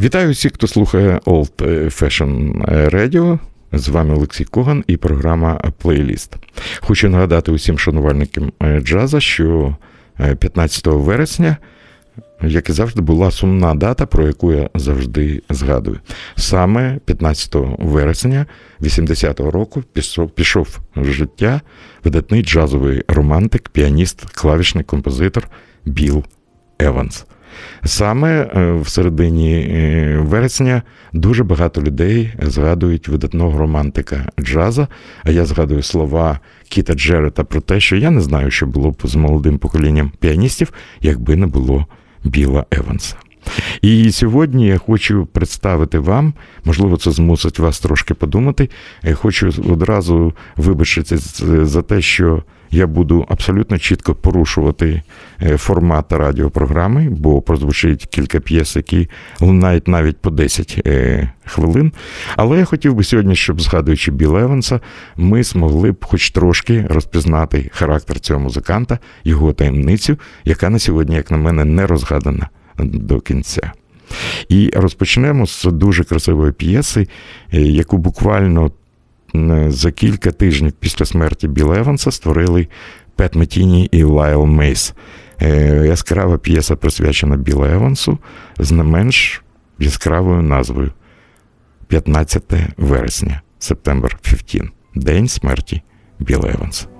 Вітаю всіх, хто слухає Old Fashion Radio. З вами Олексій Коган і програма Плейліст. Хочу нагадати усім шанувальникам джаза, що 15 вересня як і завжди, була сумна дата, про яку я завжди згадую. Саме 15 вересня 80-го року пішов, пішов в життя видатний джазовий романтик, піаніст, клавішний композитор Біл Еванс. Саме е, в середині е, вересня дуже багато людей згадують видатного романтика джаза. А я згадую слова Кіта Джерета про те, що я не знаю, що було б з молодим поколінням піаністів, якби не було Біла Еванса. І сьогодні я хочу представити вам, можливо, це змусить вас трошки подумати. Я хочу одразу вибачитися за те, що я буду абсолютно чітко порушувати е, формат радіопрограми, бо прозвучить кілька п'єс, які лунають навіть по 10 е, хвилин. Але я хотів би сьогодні, щоб, згадуючи Біла Еванса, ми змогли б хоч трошки розпізнати характер цього музиканта, його таємницю, яка на сьогодні, як на мене, не розгадана до кінця. І розпочнемо з дуже красивої п'єси, е, яку буквально за кілька тижнів після смерті Біла Еванса створили Пет Метіні і Лайл Мейс. Е, яскрава п'єса присвячена Біла Евансу з не менш яскравою назвою 15 вересня, September 15, День смерті Біла Еванса.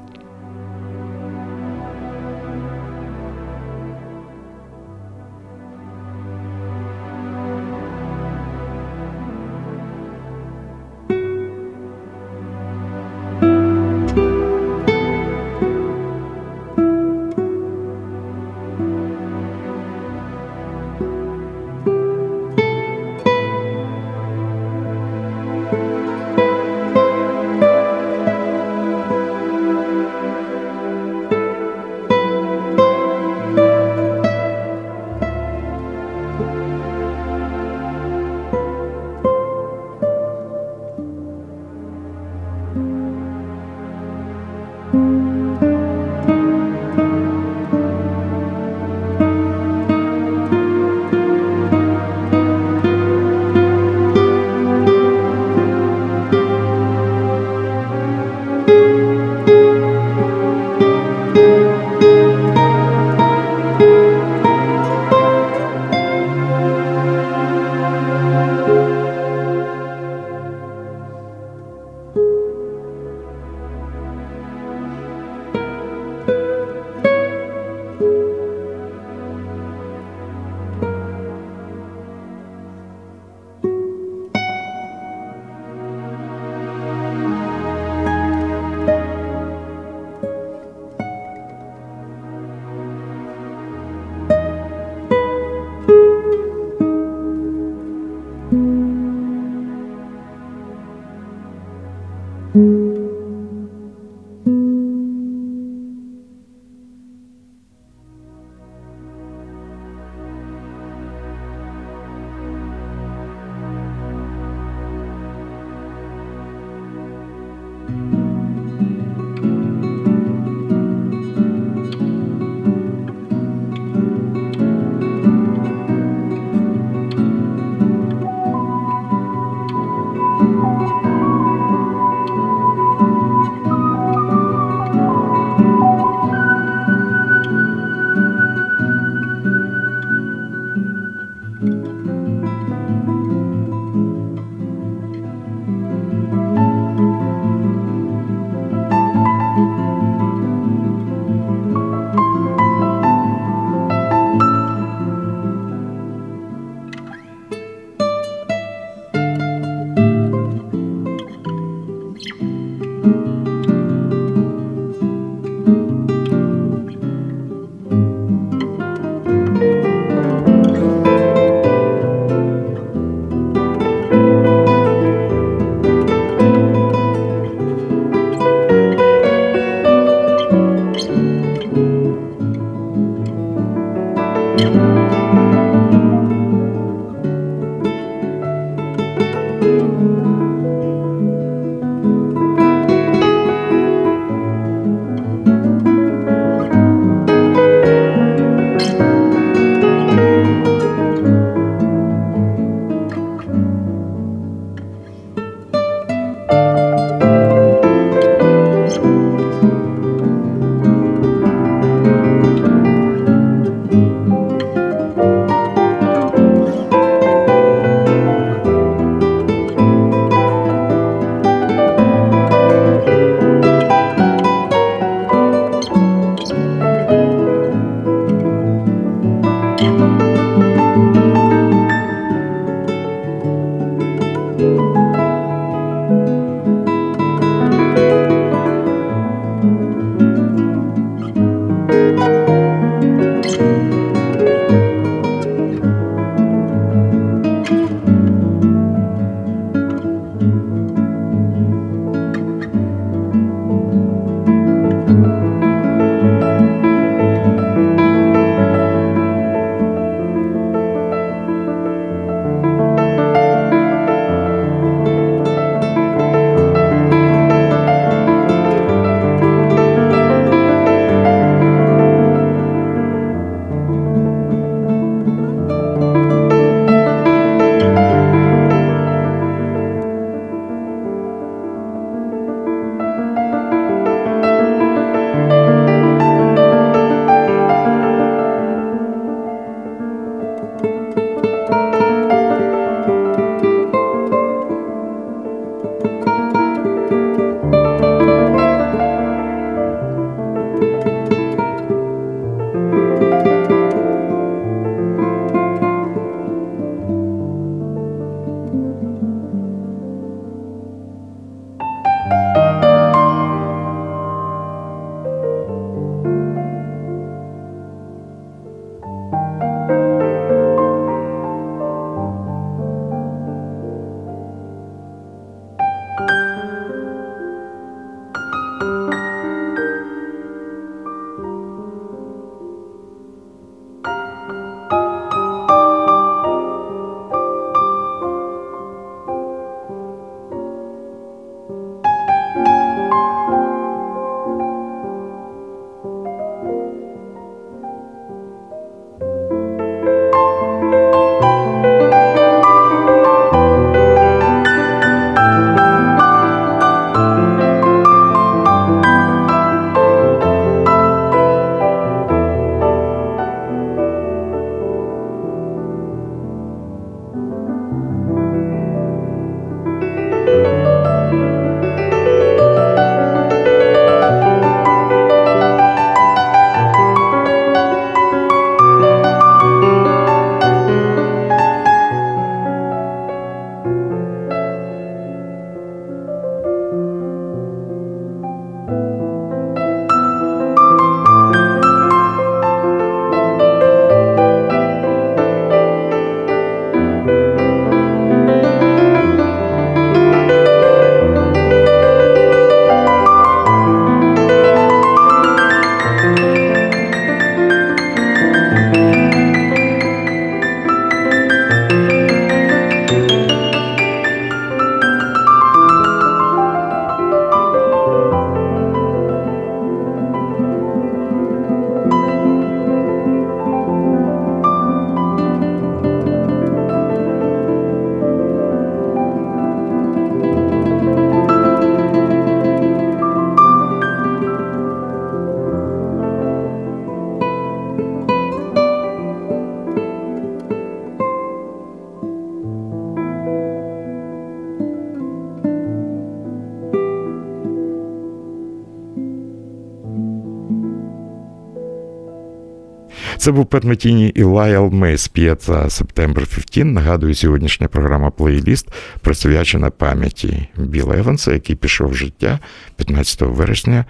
Це був Пет Метіні і Лайл Мейс п'єса September 15. Нагадую, сьогоднішня програма плейліст присвячена пам'яті Біла Еванса, який пішов з життя 15 вересня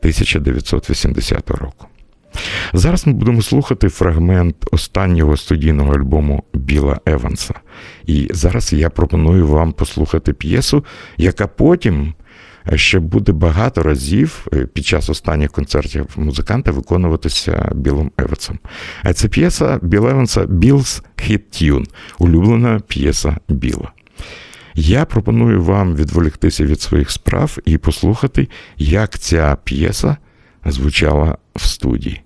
1980 року. Зараз ми будемо слухати фрагмент останнього студійного альбому Біла Еванса. І зараз я пропоную вам послухати п'єсу, яка потім ще буде багато разів е, під час останніх концертів музиканта виконуватися Білом Евансом. А це п'єса Біл Еванса Bill's Hit Tune, улюблена п'єса Біла. Я пропоную вам відволіктися від своїх справ і послухати, як ця п'єса звучала в студії.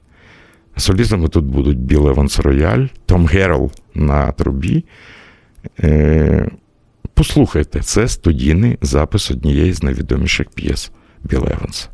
Солістами тут будуть Біл Еванс Рояль, Том Герл на трубі. Послухайте, це студійний запис однієї з найвідоміших п'єс Біл Еванса.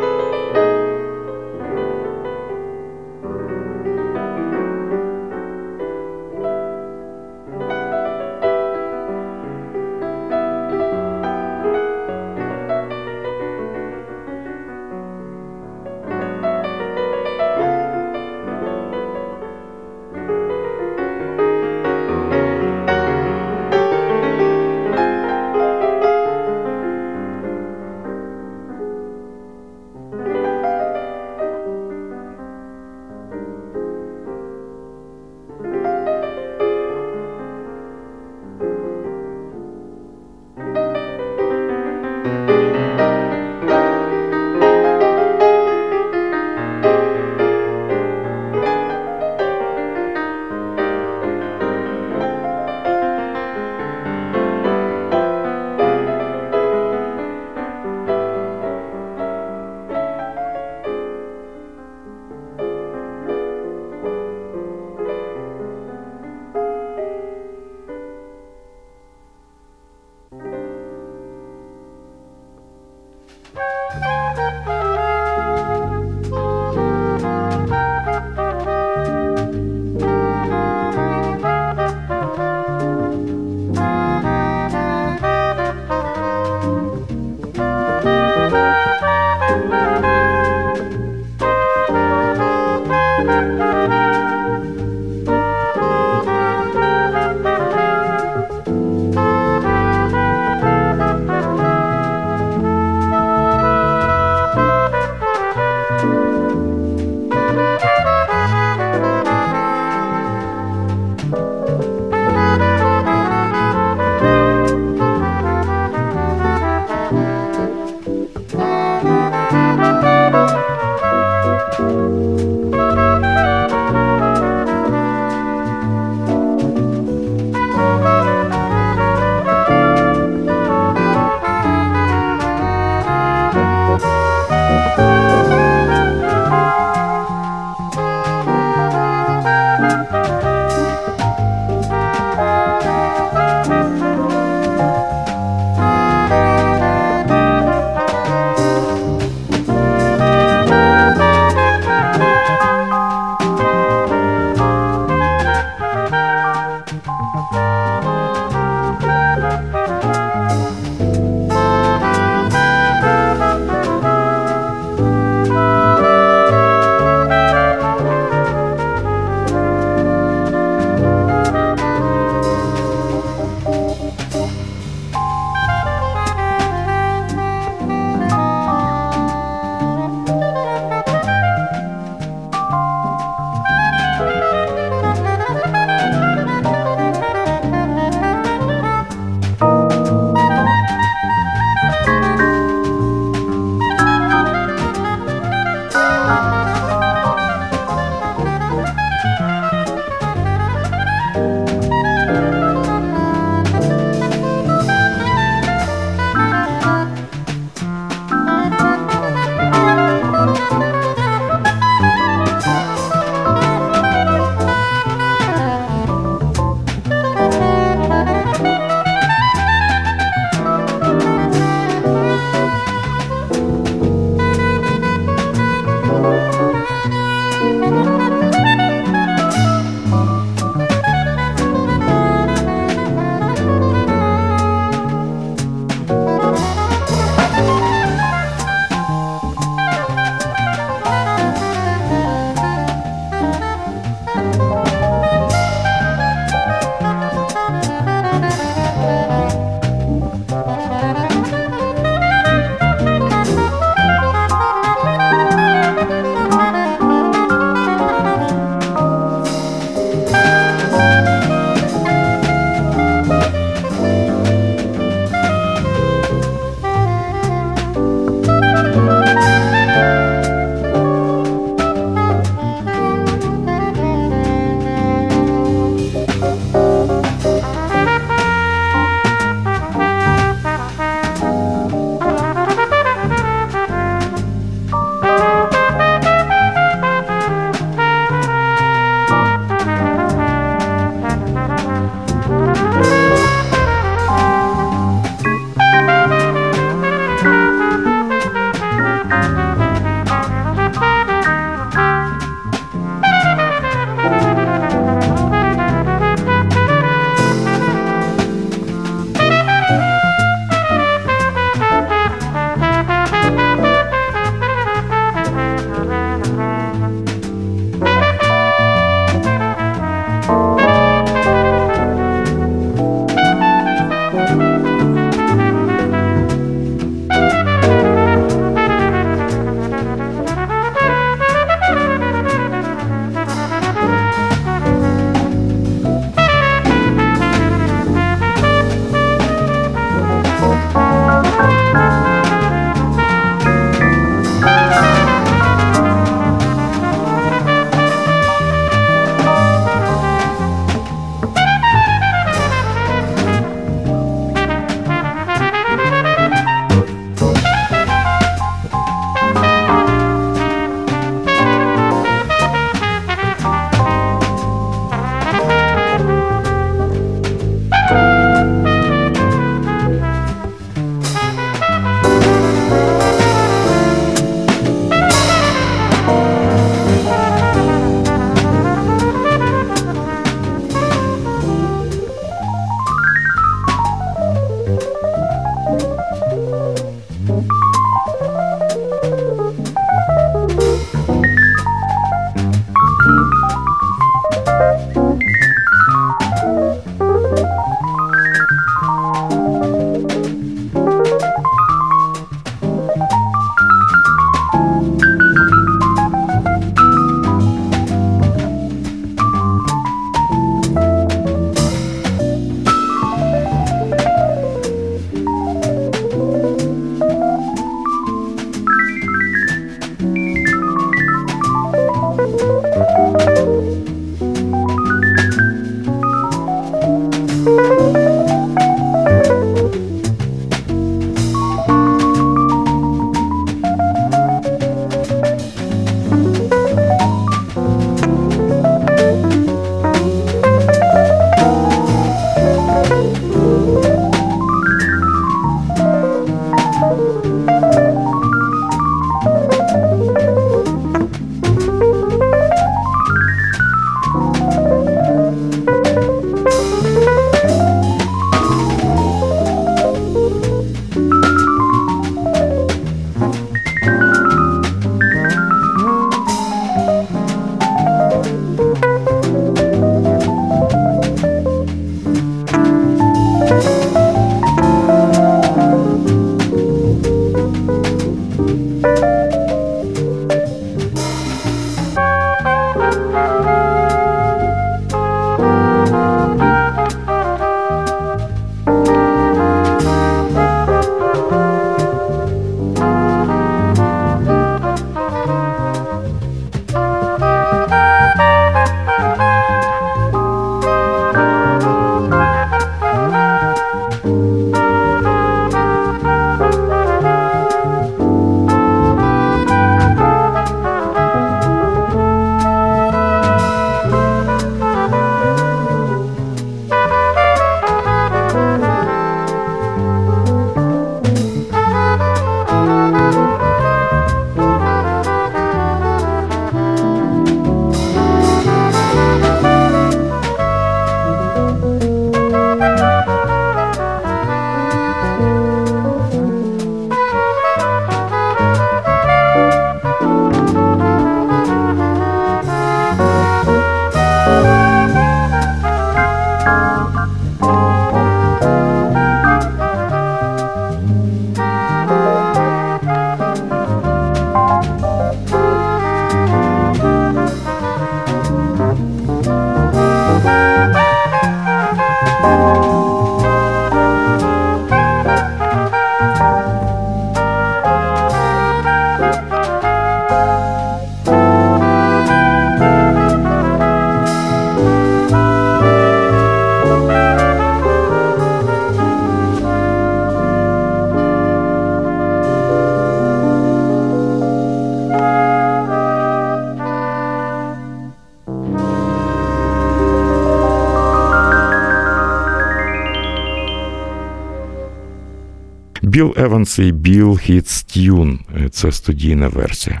Біл Еванс і Bill's Hit Tune це студійна версія.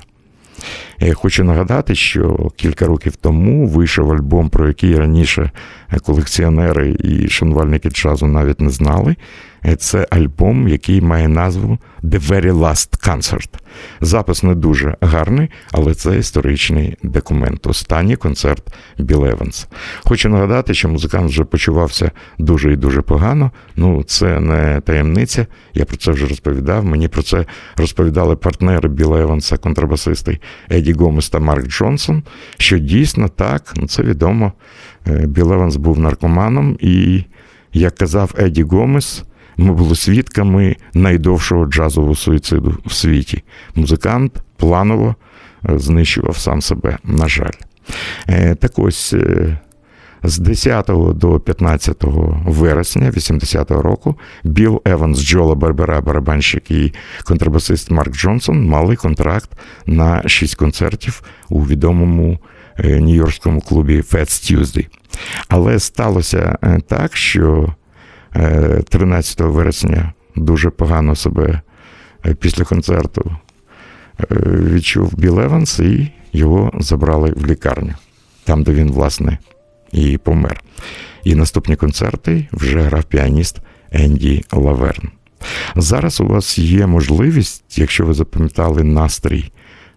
Я хочу нагадати, що кілька років тому вийшов альбом, про який раніше колекціонери і шанувальники джазу навіть не знали. Це альбом, який має назву The Very Last Concert. Запис не дуже гарний, але це історичний документ. Останній концерт Біл Еванс. Хочу нагадати, що музикант вже почувався дуже і дуже погано. Ну, це не таємниця. Я про це вже розповідав. Мені про це розповідали партнери Біла Еванса, контрабасисти Еді Гомес та Марк Джонсон. Що дійсно так, ну це відомо. Е, Біл Еванс був наркоманом, і, як казав Еді Гомес, ми були свідками найдовшого джазового суїциду в світі. Музикант планово е, знищував сам себе, на жаль. Е, так ось з 10 до 15 вересня 80-го року Білл Еванс, Джола Барбера, барабанщик і контрабасист Марк Джонсон мали контракт на 6 концертів у відомому нью-йоркському клубі Fats Tuesday. Але сталося так, що 13 вересня дуже погано себе після концерту відчув Біл Еванс, і його забрали в лікарню, там, де він, власне, і помер. І наступні концерти вже грав піаніст Енді Лаверн. Зараз у вас є можливість, якщо ви запам'ятали настрій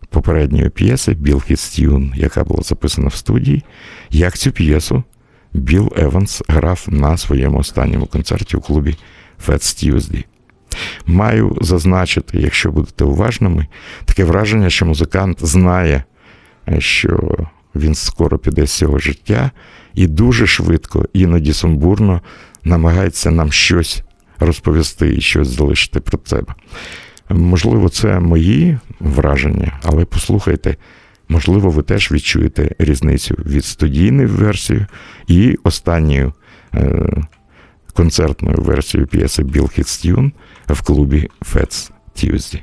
попередньої п'єси Bill's Hit Tune, яка була записана в студії, як цю п'єсу Біл Еванс грав на своєму останньому концерті у клубі Fats Tuesday. Маю зазначити, якщо будете уважними, таке враження, що музикант знає, що він скоро піде з цього життя, і дуже швидко, іноді сумбурно намагається нам щось розповісти і щось залишити про себе. Можливо, це мої враження, але послухайте, можливо, ви теж відчуєте різницю від студійної версії і останньою е, концертною версією п'єси Bill Hits Tune в клубі Fats Tuesday.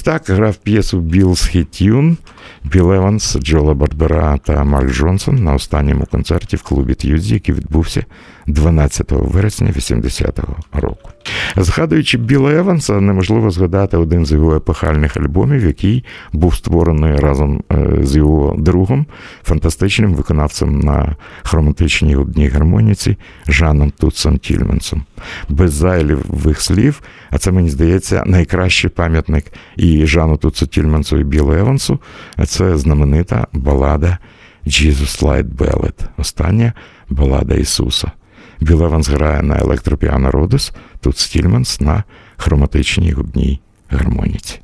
Ось так грав п'єсу Bill's Hit Tune, Біл Еванс, Джо Ла Барбера та Марк Джонсон на останньому концерті в клубі Т'юзі, який відбувся 12 вересня 80-го року. Згадуючи Біла Еванса, неможливо не згадати один з його епохальних альбомів, який був створений разом е, з його другом, фантастичним виконавцем на хроматичній одній гармоніці Жаном Тутсом Тільменсом. Без зайливих слів, а це мені здається найкращий пам'ятник і Жану Тутсу Тільменсу, і Білу Евансу. Це знаменита балада Jesus Light Ballad, остання балада Ісуса. Біл Еванс грає на електропіано Родос, тут Стільманс на хроматичній губній гармоніці.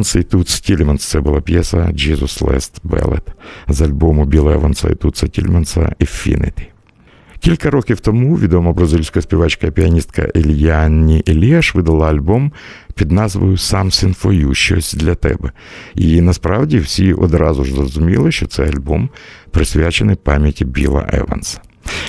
Біл Еванс і тут Стільманс це була п'єса Jesus Last Ballad з альбому Біла Еванса і тут Тільманса Infinity. Кілька років тому відома бразильська співачка і піаністка Ельяні Еліаш видала альбом під назвою Something for You, щось для тебе. І насправді всі одразу ж зрозуміли, що це альбом присвячений пам'яті Біла Еванса.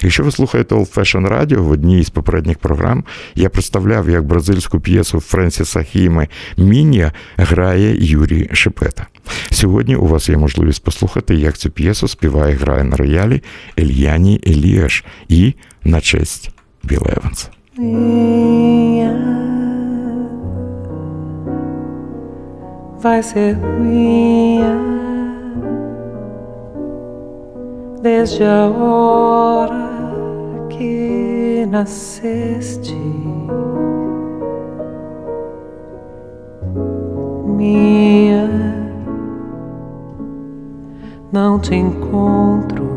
Якщо ви слухаєте Old Fashion Radio, в одній із попередніх програм я представляв, як бразильську п'єсу Френсіса Хіми Мінія грає Юрій Шепета. Сьогодні у вас є можливість послухати, як цю п'єсу співає грає на роялі Ельяні Еліаш і на честь Біл Еванса. vai ser minha desde a hora que nasceste. Minha, não te encontro.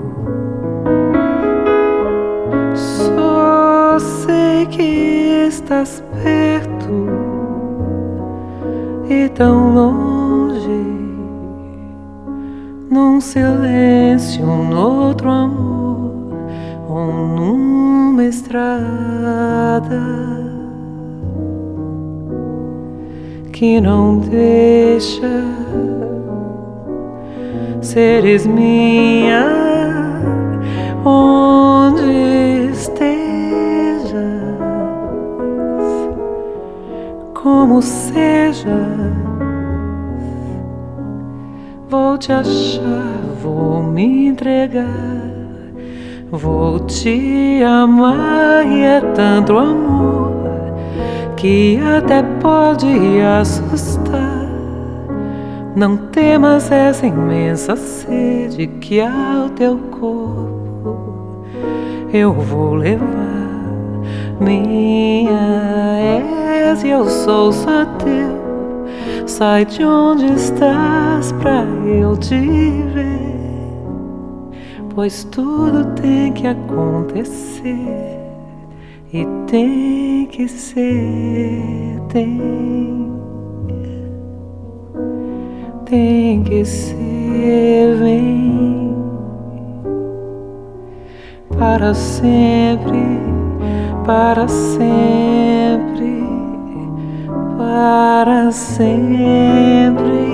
Só sei que estás perto e tão longe, silêncio, num outro amor, ou numa estrada que não deixa seres minha onde estejas, como seja, vou te achar, vou me entregar, vou te amar e é tanto amor que até pode assustar. Não temas essa imensa sede que ao teu corpo eu vou levar. Minha és e eu sou só teu. Sai de onde estás pra eu te ver. Pois tudo tem que acontecer e tem que ser, tem, tem que ser, vem para sempre, para sempre, para sempre.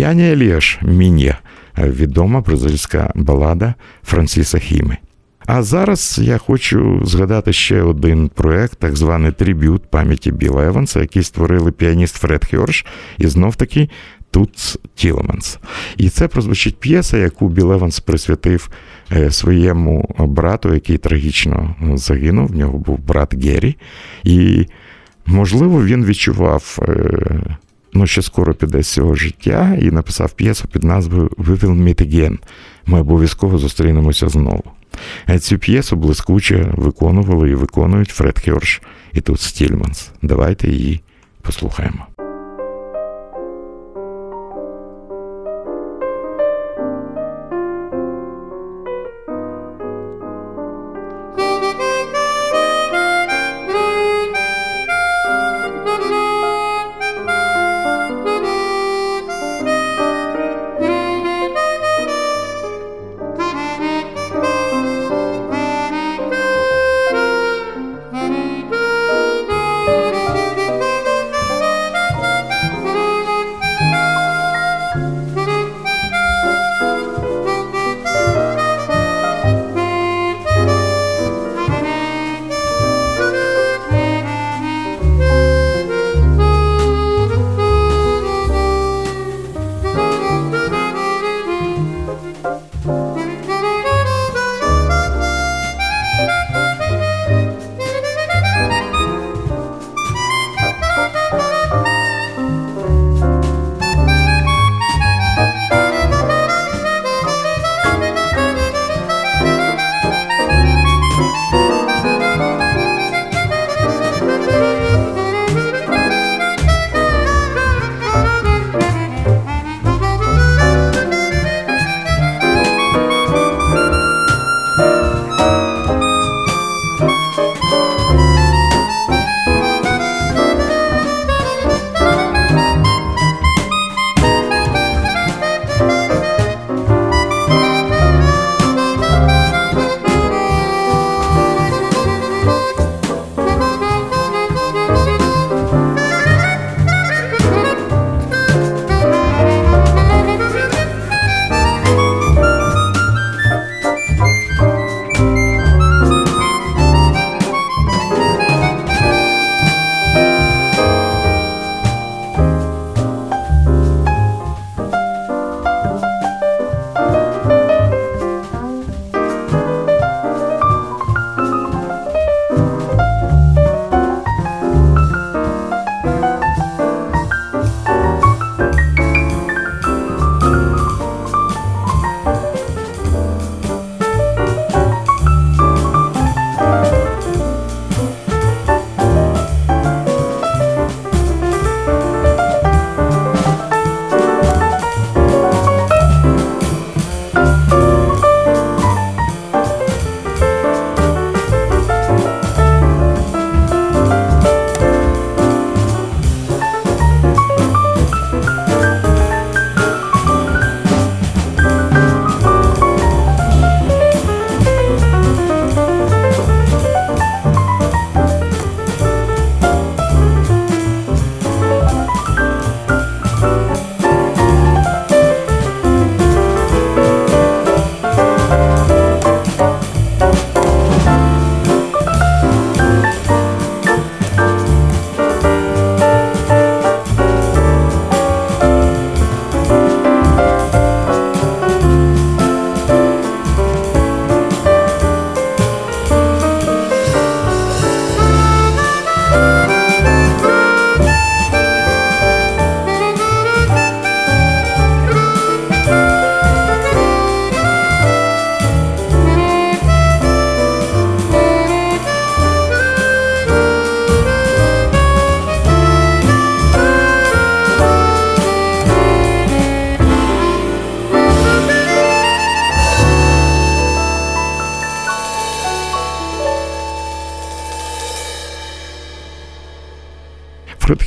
Еліані Еліаш Мін'я відома бразильська балада Франсіса Хіми. А зараз я хочу згадати ще один проект, так званий трибют пам'яті Біла Еванса, який створили піаніст Фред Хьорш і знов таки Тутс Тілеманс. І це прозвучить п'єса, яку Біл Еванс присвятив своєму брату, який трагічно загинув. В нього був брат Геррі. І, можливо, він відчував ну, що скоро піде з цього життя, і написав п'єсу під назвою We will meet again. Ми обов'язково зустрінемося знову. Цю п'єсу блискуче виконували і виконують Фред Хьорш і тут Стільманс. Давайте її послухаємо.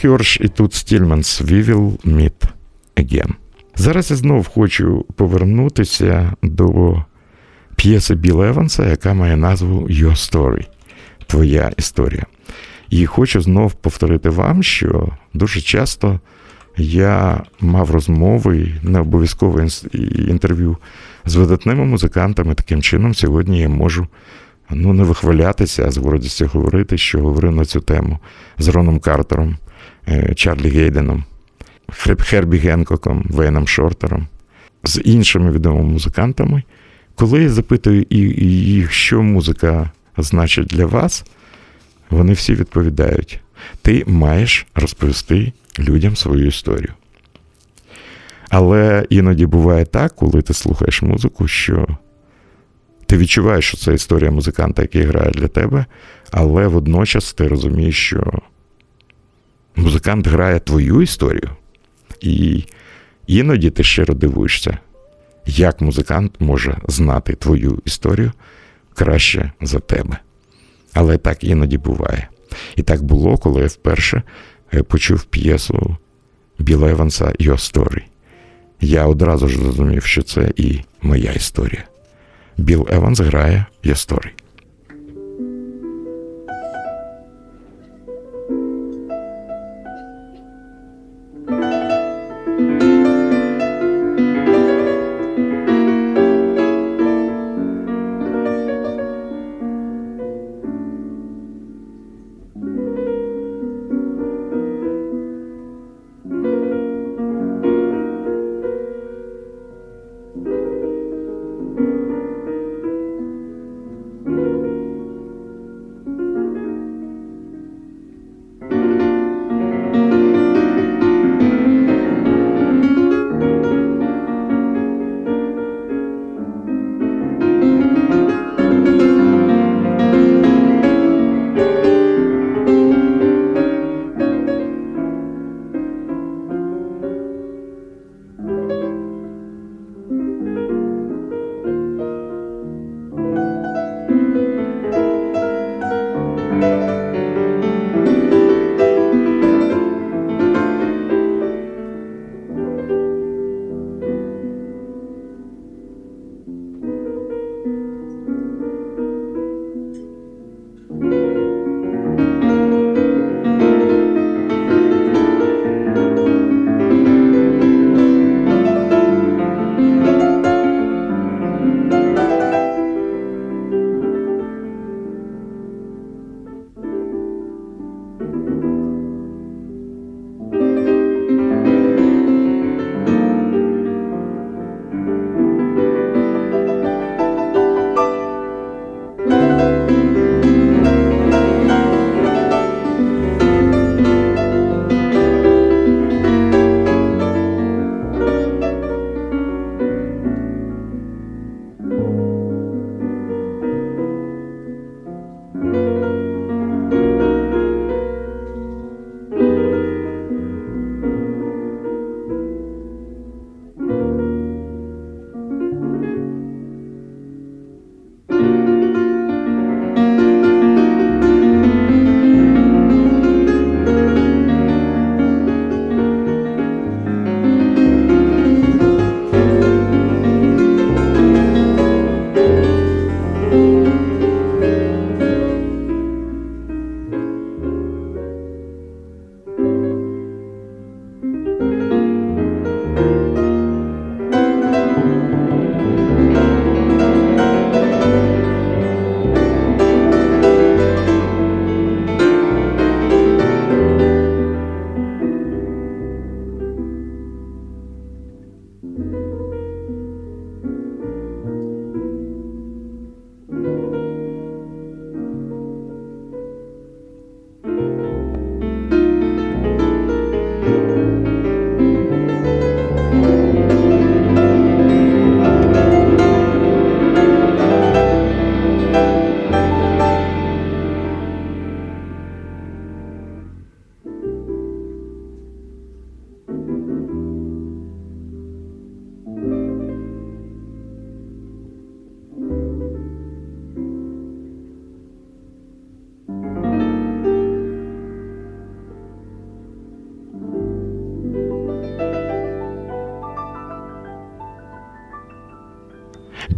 Хьорш і тут Стільманс We will meet. Зараз я знов хочу повернутися до п'єси Біла Еванса, яка має назву Your Story Твоя історія. І хочу знов повторити вам, що дуже часто я мав розмови, не обов'язково інтерв'ю з видатними музикантами. Таким чином, сьогодні я можу ну, не вихвалятися, а з гордістю говорити, що говорив на цю тему з Роном Картером, Чарлі Гейденом, Хербі Генкоком, Вейном Шортером, з іншими відомими музикантами. Коли я запитую їх, що музика значить для вас, вони всі відповідають: ти маєш розповісти людям свою історію. Але іноді буває так, коли ти слухаєш музику, що ти відчуваєш, що це історія музиканта, який грає для тебе, але водночас ти розумієш, що музикант грає твою історію, і іноді ти щиро дивуєшся, як музикант може знати твою історію краще за тебе. Але так іноді буває. І так було, коли я вперше е, почув п'єсу Біла Еванса «Your Story». Я одразу ж зрозумів, що це і моя історія. Біл Еванс грає «Your Story».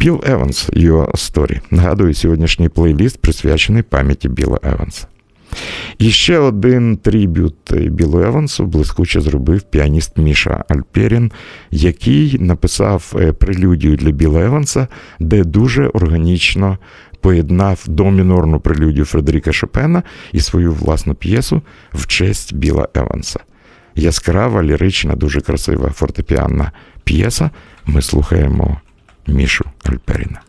Біл Еванс Your Story. Нагадую, сьогоднішній плейліст присвячений пам'яті Біла Еванса. І ще один трибют Білу Евансу блискуче зробив піаніст Міша Альперін, який написав е, прелюдію для Біла Еванса, де дуже органічно поєднав домінорну прелюдію Фредеріка Шопена і свою власну п'єсу в честь Біла Еванса. Яскрава, лірична, дуже красива фортепіанна п'єса. Ми слухаємо Мишу Альперина.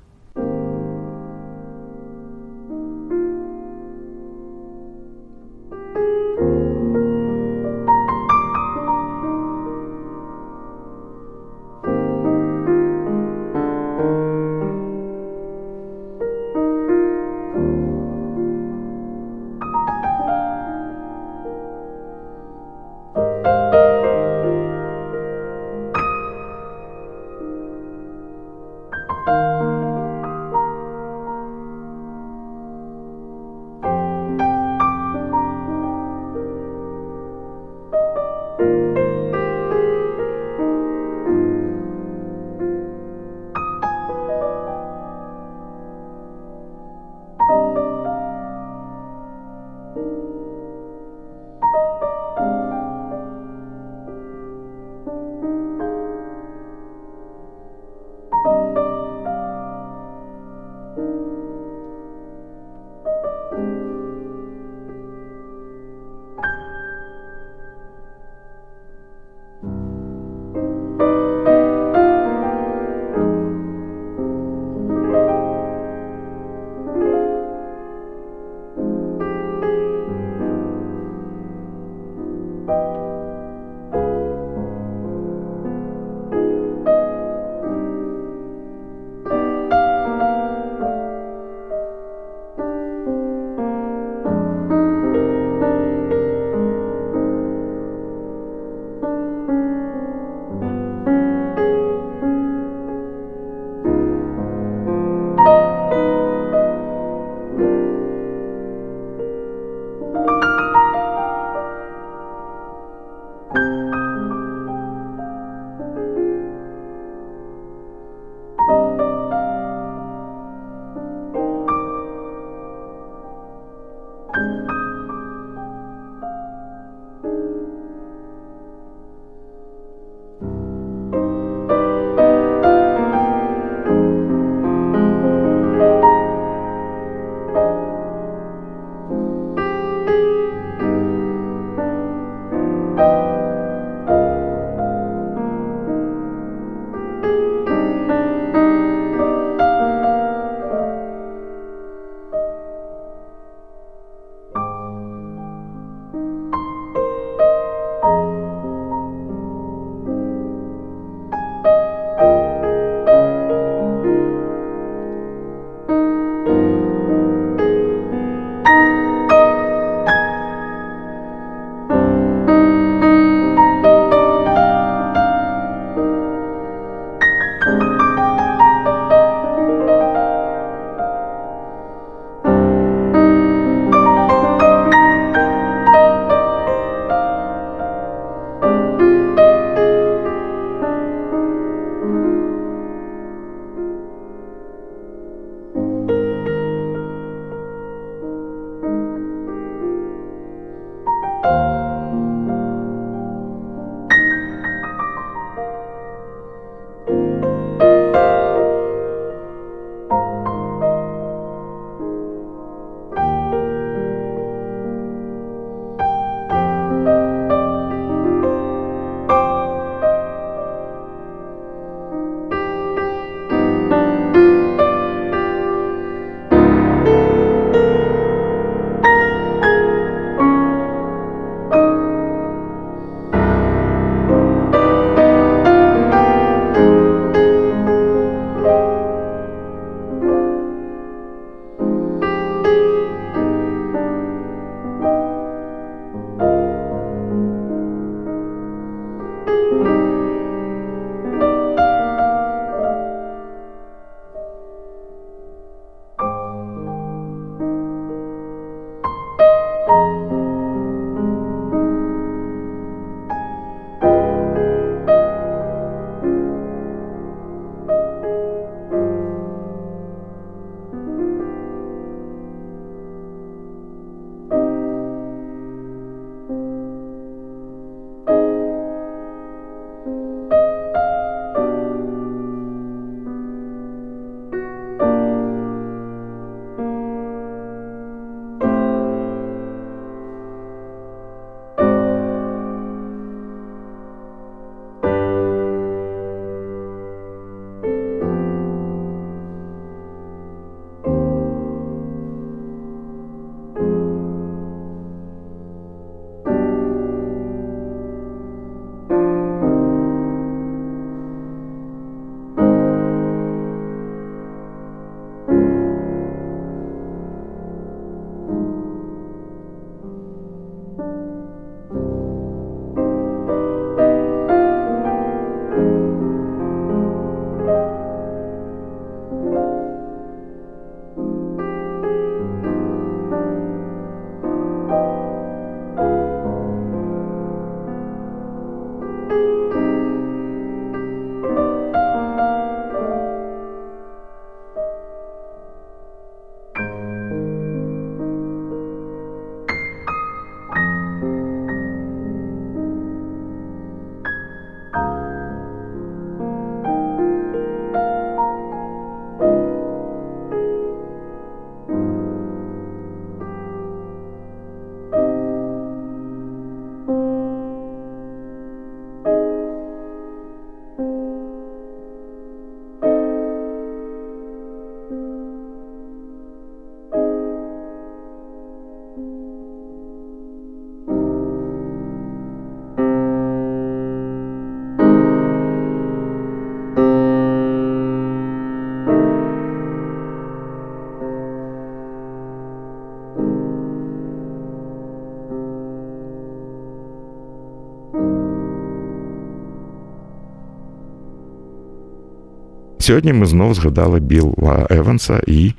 Сьогодні ми знову згадали Біла Еванса і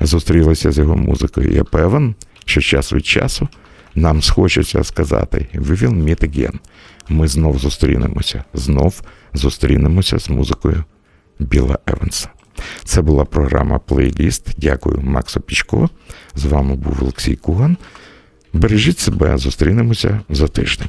зустрілися з його музикою. Я певен, що час від часу нам схочеться сказати «We will meet again». Ми знов зустрінемося, знов зустрінемося з музикою Біла Еванса. Це була програма Плейліст. Дякую, Максу Пічко. З вами був Олексій Куган. Бережіть себе, зустрінемося за тиждень.